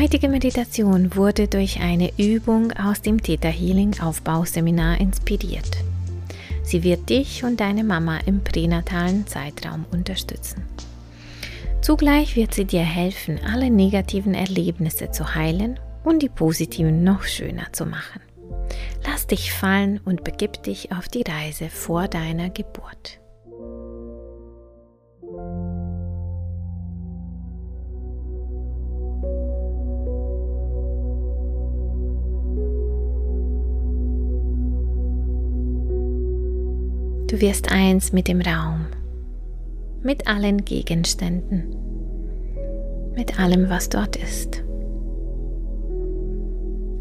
Heutige Meditation wurde durch eine Übung aus dem Theta Healing Aufbauseminar inspiriert. Sie wird dich und deine Mama im pränatalen Zeitraum unterstützen. Zugleich wird sie dir helfen, alle negativen Erlebnisse zu heilen und die positiven noch schöner zu machen. Lass dich fallen und begib dich auf die Reise vor deiner Geburt. Du wirst eins mit dem Raum, mit allen Gegenständen, mit allem, was dort ist.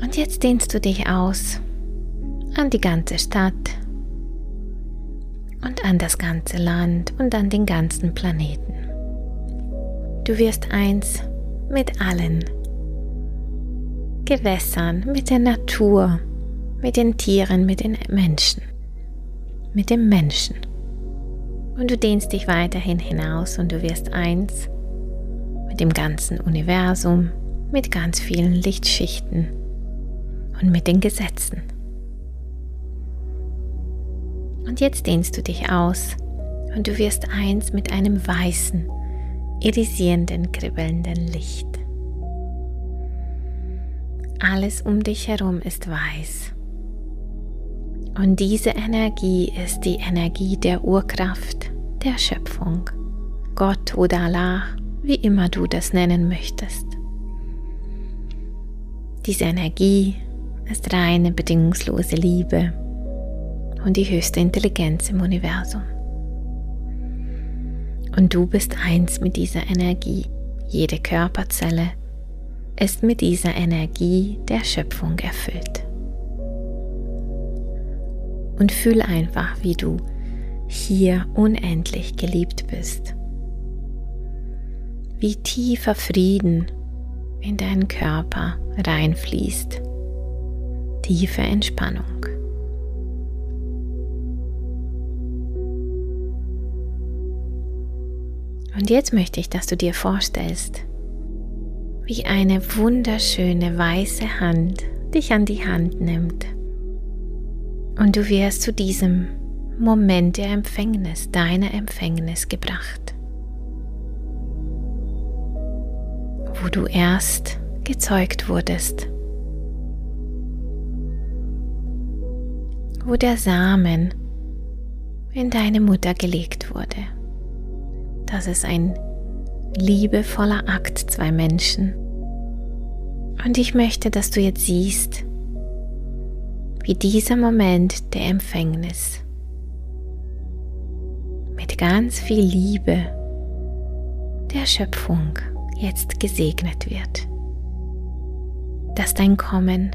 Und jetzt dehnst du dich aus an die ganze Stadt und an das ganze Land und an den ganzen Planeten. Du wirst eins mit allen Gewässern, mit der Natur, mit den Tieren, mit den Menschen mit dem Menschen. Und du dehnst dich weiterhin hinaus und du wirst eins mit dem ganzen Universum, mit ganz vielen Lichtschichten und mit den Gesetzen. Und jetzt dehnst du dich aus und du wirst eins mit einem weißen, irisierenden, kribbelnden Licht. Alles um dich herum ist weiß und diese Energie ist die Energie der Urkraft, der Schöpfung, Gott oder Allah, wie immer du das nennen möchtest. Diese Energie ist reine, bedingungslose Liebe und die höchste Intelligenz im Universum. Und du bist eins mit dieser Energie. Jede Körperzelle ist mit dieser Energie der Schöpfung erfüllt und fühl einfach, wie du hier unendlich geliebt bist. Wie tiefer Frieden in deinen Körper reinfließt. Tiefe Entspannung. Und jetzt möchte ich, dass du dir vorstellst, wie eine wunderschöne weiße Hand dich an die Hand nimmt und du wirst zu diesem Moment der Empfängnis, deiner Empfängnis gebracht, wo du erst gezeugt wurdest, wo der Samen in deine Mutter gelegt wurde. Das ist ein liebevoller Akt zwei Menschen. Und ich möchte, dass du jetzt siehst, wie dieser Moment der Empfängnis mit ganz viel Liebe der Schöpfung jetzt gesegnet wird. Dass dein Kommen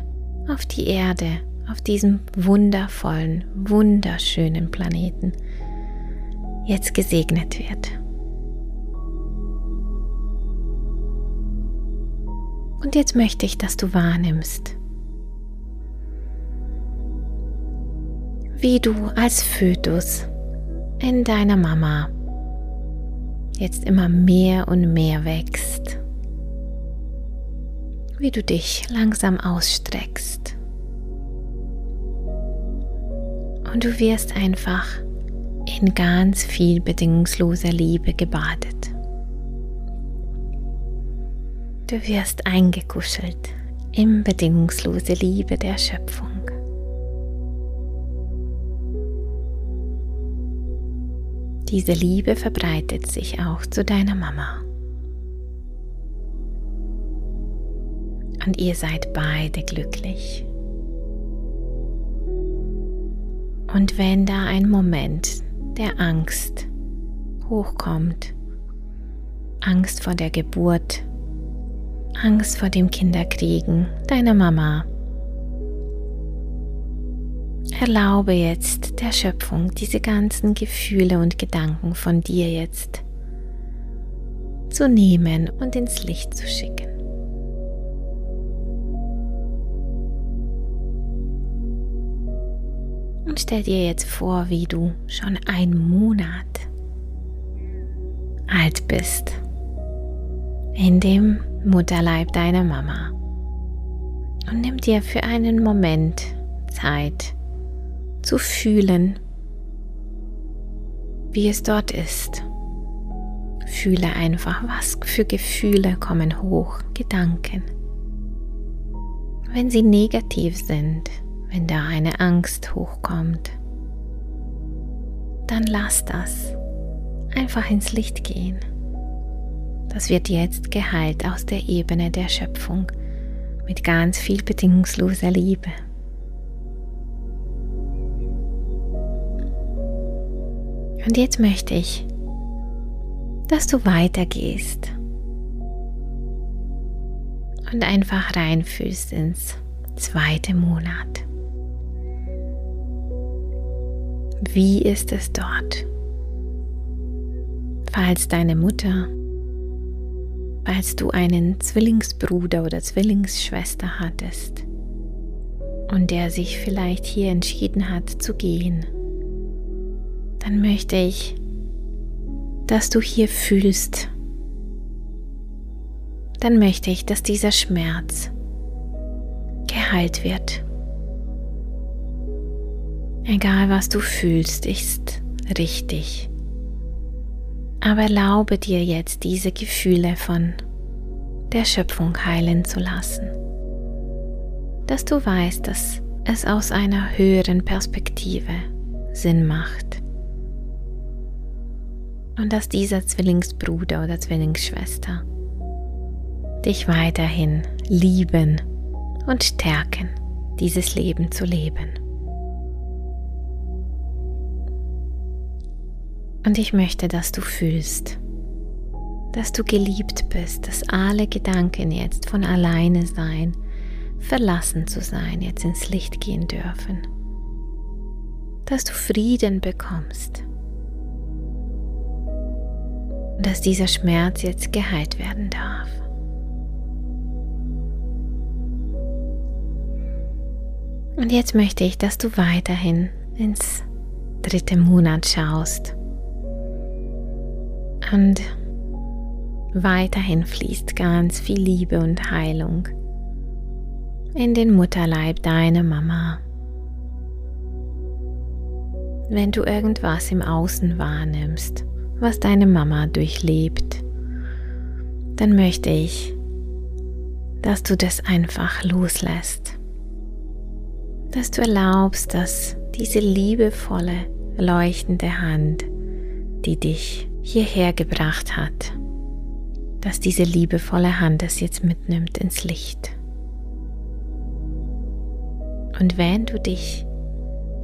auf die Erde, auf diesem wundervollen, wunderschönen Planeten jetzt gesegnet wird. Und jetzt möchte ich, dass du wahrnimmst, wie du als Fötus in deiner Mama jetzt immer mehr und mehr wächst, wie du dich langsam ausstreckst. Und du wirst einfach in ganz viel bedingungsloser Liebe gebadet. Du wirst eingekuschelt in bedingungslose Liebe der Schöpfung. Diese Liebe verbreitet sich auch zu deiner Mama. Und ihr seid beide glücklich. Und wenn da ein Moment der Angst hochkommt, Angst vor der Geburt, Angst vor dem Kinderkriegen deiner Mama, Erlaube jetzt der Schöpfung diese ganzen Gefühle und Gedanken von dir jetzt zu nehmen und ins Licht zu schicken. Und stell dir jetzt vor, wie du schon ein Monat alt bist in dem Mutterleib deiner Mama. Und nimm dir für einen Moment Zeit zu fühlen, wie es dort ist. Fühle einfach, was für Gefühle kommen hoch, Gedanken. Wenn sie negativ sind, wenn da eine Angst hochkommt, dann lass das einfach ins Licht gehen. Das wird jetzt geheilt aus der Ebene der Schöpfung mit ganz viel bedingungsloser Liebe. Und jetzt möchte ich, dass du weitergehst und einfach reinfühlst ins zweite Monat. Wie ist es dort? Falls deine Mutter, falls du einen Zwillingsbruder oder Zwillingsschwester hattest und der sich vielleicht hier entschieden hat zu gehen, dann möchte ich, dass du hier fühlst. Dann möchte ich, dass dieser Schmerz geheilt wird. Egal was du fühlst, ist richtig. Aber erlaube dir jetzt diese Gefühle von der Schöpfung heilen zu lassen. Dass du weißt, dass es aus einer höheren Perspektive Sinn macht. Und dass dieser Zwillingsbruder oder Zwillingsschwester dich weiterhin lieben und stärken, dieses Leben zu leben. Und ich möchte, dass du fühlst, dass du geliebt bist, dass alle Gedanken jetzt von alleine sein, verlassen zu sein, jetzt ins Licht gehen dürfen. Dass du Frieden bekommst. Dass dieser Schmerz jetzt geheilt werden darf. Und jetzt möchte ich, dass du weiterhin ins dritte Monat schaust und weiterhin fließt ganz viel Liebe und Heilung in den Mutterleib deiner Mama. Wenn du irgendwas im Außen wahrnimmst, was deine Mama durchlebt, dann möchte ich, dass du das einfach loslässt. Dass du erlaubst, dass diese liebevolle, leuchtende Hand, die dich hierher gebracht hat, dass diese liebevolle Hand es jetzt mitnimmt ins Licht. Und wenn du dich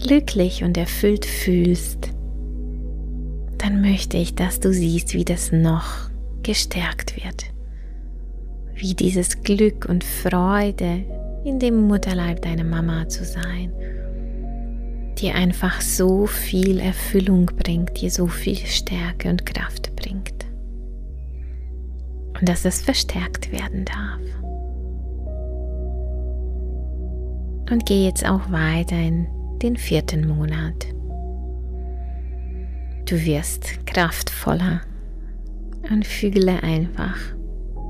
glücklich und erfüllt fühlst, dann möchte ich, dass du siehst, wie das noch gestärkt wird, wie dieses Glück und Freude in dem Mutterleib deiner Mama zu sein dir einfach so viel Erfüllung bringt, dir so viel Stärke und Kraft bringt. Und dass es verstärkt werden darf. Und geh jetzt auch weiter in den vierten Monat. Du wirst kraftvoller und fühle einfach,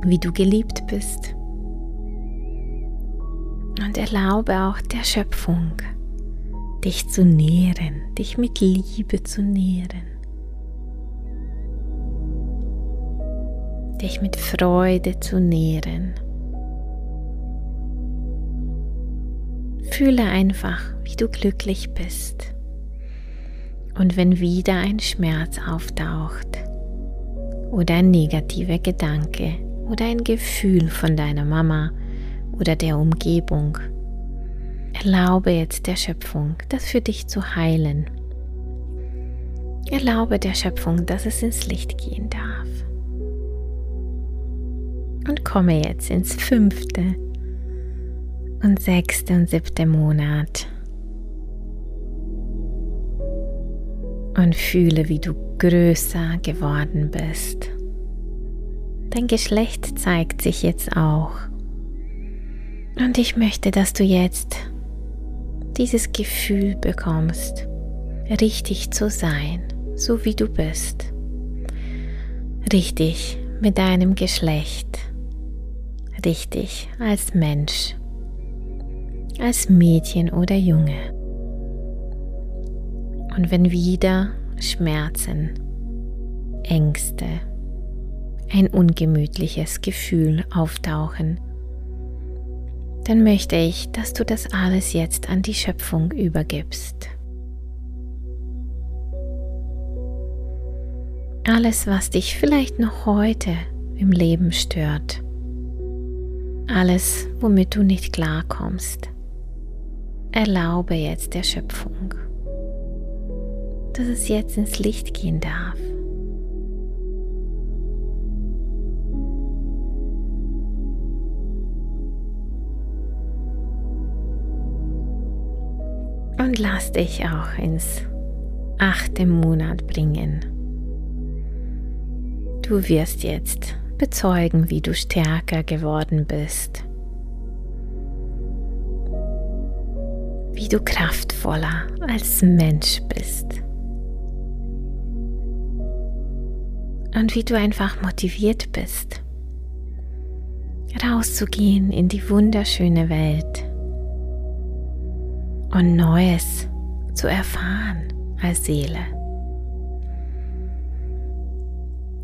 wie du geliebt bist. Und erlaube auch der Schöpfung, dich zu nähren, dich mit Liebe zu nähren, dich mit Freude zu nähren. Fühle einfach, wie du glücklich bist. Und wenn wieder ein Schmerz auftaucht oder ein negativer Gedanke oder ein Gefühl von deiner Mama oder der Umgebung, Erlaube jetzt der Schöpfung, das für dich zu heilen. Erlaube der Schöpfung, dass es ins Licht gehen darf. Und komme jetzt ins fünfte und sechste und siebte Monat. Und fühle, wie du größer geworden bist. Dein Geschlecht zeigt sich jetzt auch. Und ich möchte, dass du jetzt dieses Gefühl bekommst, richtig zu sein, so wie du bist. Richtig mit deinem Geschlecht, richtig als Mensch, als Mädchen oder Junge. Und wenn wieder Schmerzen, Ängste, ein ungemütliches Gefühl auftauchen, dann möchte ich, dass du das alles jetzt an die Schöpfung übergibst. Alles, was dich vielleicht noch heute im Leben stört, alles, womit du nicht klarkommst, erlaube jetzt der Schöpfung, dass es jetzt ins Licht gehen darf. und lass dich auch ins achte Monat bringen. Du wirst jetzt bezeugen, wie du stärker geworden bist, wie du kraftvoller als Mensch bist und wie du einfach motiviert bist, rauszugehen in die wunderschöne Welt und Neues zu erfahren als Seele.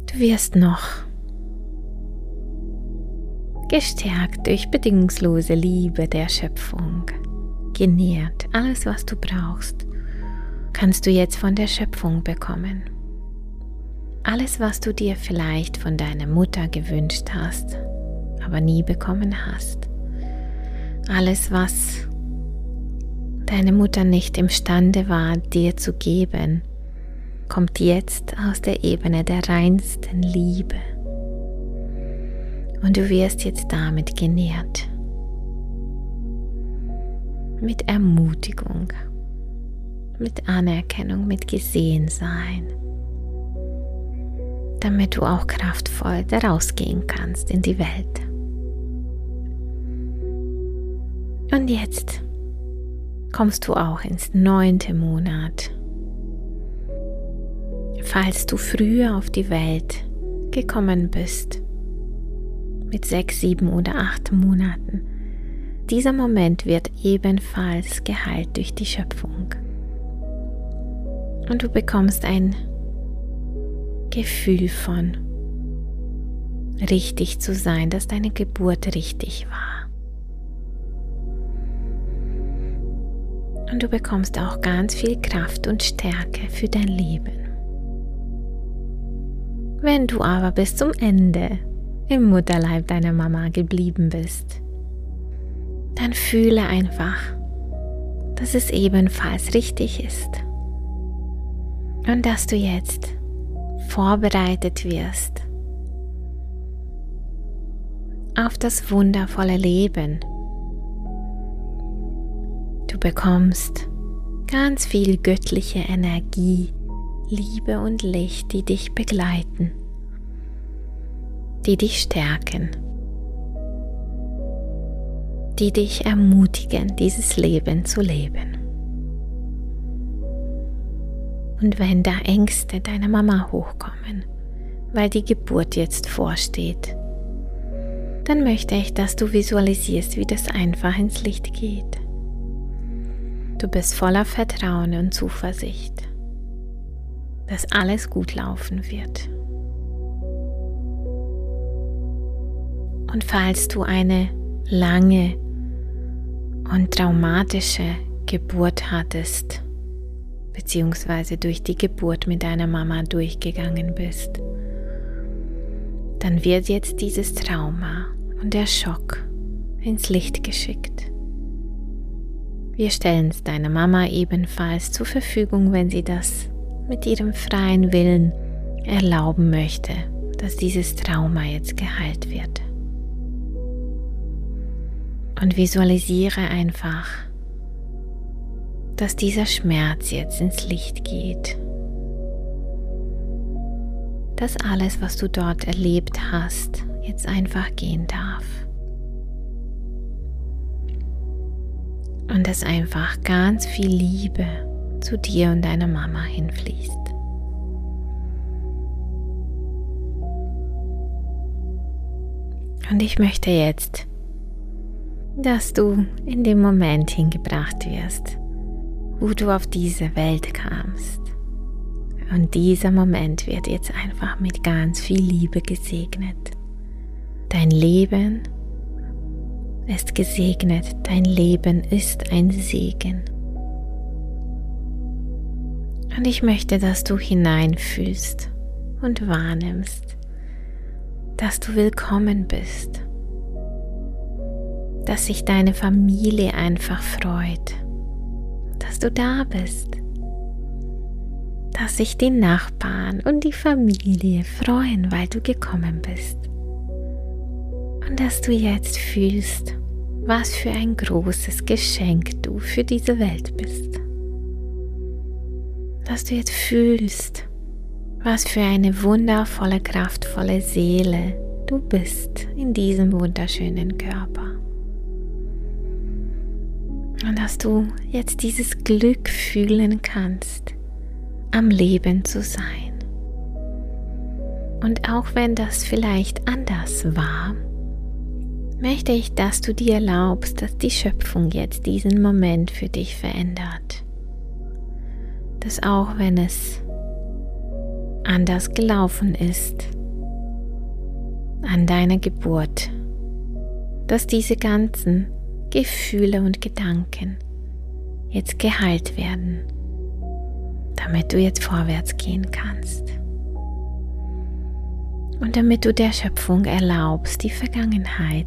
Du wirst noch gestärkt durch bedingungslose Liebe der Schöpfung, genährt, alles was du brauchst, kannst du jetzt von der Schöpfung bekommen. Alles, was du dir vielleicht von deiner Mutter gewünscht hast, aber nie bekommen hast. Alles, was deine Mutter nicht imstande war, dir zu geben, kommt jetzt aus der Ebene der reinsten Liebe. Und du wirst jetzt damit genährt. Mit Ermutigung, mit Anerkennung, mit Gesehensein, damit du auch kraftvoll daraus gehen kannst in die Welt. Und jetzt kommst du auch ins neunte Monat. Falls du früher auf die Welt gekommen bist, mit sechs, sieben oder acht Monaten, dieser Moment wird ebenfalls geheilt durch die Schöpfung. Und du bekommst ein Gefühl von richtig zu sein, dass deine Geburt richtig war. und du bekommst auch ganz viel Kraft und Stärke für dein Leben. Wenn du aber bis zum Ende im Mutterleib deiner Mama geblieben bist, dann fühle einfach, dass es ebenfalls richtig ist und dass du jetzt vorbereitet wirst auf das wundervolle Leben Du bekommst ganz viel göttliche Energie, Liebe und Licht, die dich begleiten, die dich stärken, die dich ermutigen, dieses Leben zu leben. Und wenn da Ängste deiner Mama hochkommen, weil die Geburt jetzt vorsteht, dann möchte ich, dass du visualisierst, wie das einfach ins Licht geht. Du bist voller Vertrauen und Zuversicht, dass alles gut laufen wird. Und falls du eine lange und traumatische Geburt hattest, beziehungsweise durch die Geburt mit deiner Mama durchgegangen bist, dann wird jetzt dieses Trauma und der Schock ins Licht geschickt. Wir stellen es deiner Mama ebenfalls zur Verfügung, wenn sie das mit ihrem freien Willen erlauben möchte, dass dieses Trauma jetzt geheilt wird. Und visualisiere einfach, dass dieser Schmerz jetzt ins Licht geht. Dass alles, was du dort erlebt hast, jetzt einfach gehen darf. und dass einfach ganz viel Liebe zu dir und deiner Mama hinfließt. Und ich möchte jetzt, dass du in dem Moment hingebracht wirst, wo du auf diese Welt kamst. Und dieser Moment wird jetzt einfach mit ganz viel Liebe gesegnet. Dein Leben ist gesegnet, dein Leben ist ein Segen. Und ich möchte, dass du hineinfühlst und wahrnimmst, dass du willkommen bist, dass sich deine Familie einfach freut, dass du da bist, dass sich die Nachbarn und die Familie freuen, weil du gekommen bist und dass du jetzt fühlst, was für ein großes Geschenk du für diese Welt bist. Dass du jetzt fühlst, was für eine wundervolle, kraftvolle Seele du bist in diesem wunderschönen Körper. Und dass du jetzt dieses Glück fühlen kannst, am Leben zu sein. Und auch wenn das vielleicht anders war, möchte ich, dass du dir erlaubst, dass die Schöpfung jetzt diesen Moment für dich verändert. Dass auch wenn es anders gelaufen ist an deiner Geburt, dass diese ganzen Gefühle und Gedanken jetzt geheilt werden, damit du jetzt vorwärts gehen kannst. Und damit du der Schöpfung erlaubst, die Vergangenheit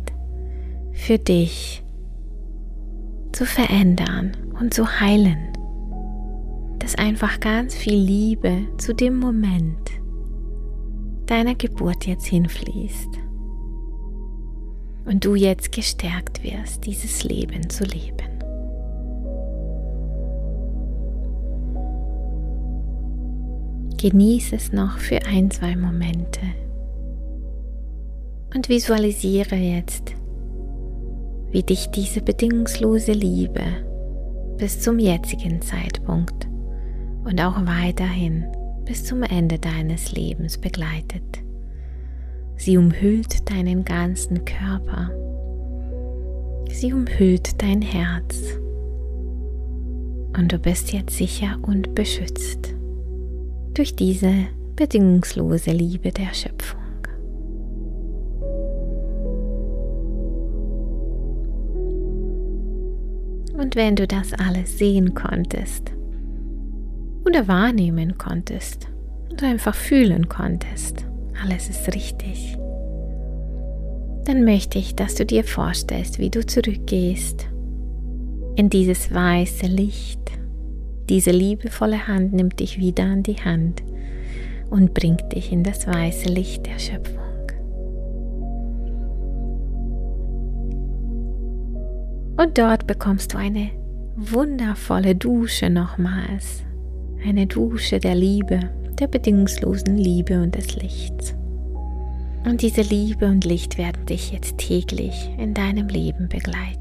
für dich zu verändern und zu heilen. Dass einfach ganz viel Liebe zu dem Moment deiner Geburt jetzt hinfließt. Und du jetzt gestärkt wirst, dieses Leben zu leben. Genieße es noch für ein, zwei Momente und visualisiere jetzt wie dich diese bedingungslose Liebe bis zum jetzigen Zeitpunkt und auch weiterhin bis zum Ende deines Lebens begleitet. Sie umhüllt deinen ganzen Körper. Sie umhüllt dein Herz. Und du bist jetzt sicher und beschützt durch diese bedingungslose Liebe der Schöpfung. Und wenn du das alles sehen konntest oder wahrnehmen konntest oder einfach fühlen konntest, alles ist richtig, dann möchte ich, dass du dir vorstellst, wie du zurückgehst in dieses weiße Licht. Diese liebevolle Hand nimmt dich wieder an die Hand und bringt dich in das weiße Licht der Schöpfung. Und dort bekommst du eine wundervolle Dusche nochmals. Eine Dusche der Liebe, der bedingungslosen Liebe und des Lichts. Und diese Liebe und Licht werden dich jetzt täglich in deinem Leben begleiten.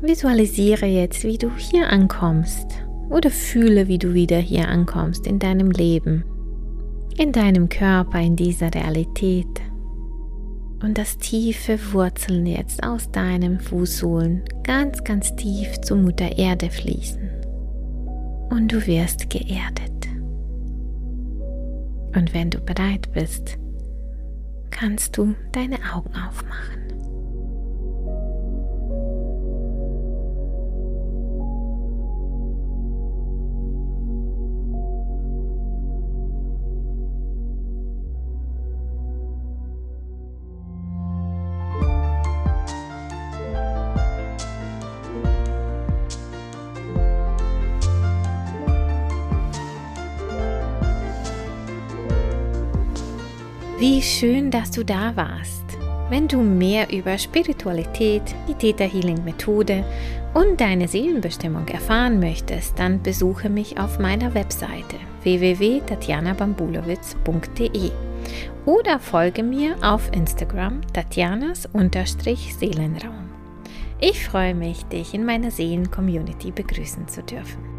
Visualisiere jetzt, wie du hier ankommst oder fühle, wie du wieder hier ankommst in deinem Leben, in deinem Körper, in dieser Realität und dass tiefe Wurzeln jetzt aus deinem Fußsohlen ganz, ganz tief zur Mutter Erde fließen. Und du wirst geerdet. Und wenn du bereit bist, kannst du deine Augen aufmachen. Wie schön, dass du da warst. Wenn du mehr über Spiritualität, die Theta Healing Methode und deine Seelenbestimmung erfahren möchtest, dann besuche mich auf meiner Webseite www.tatjanabambulowitz.de oder folge mir auf Instagram Tatjanas-Seelenraum. Ich freue mich, dich in meiner Seelen-Community begrüßen zu dürfen.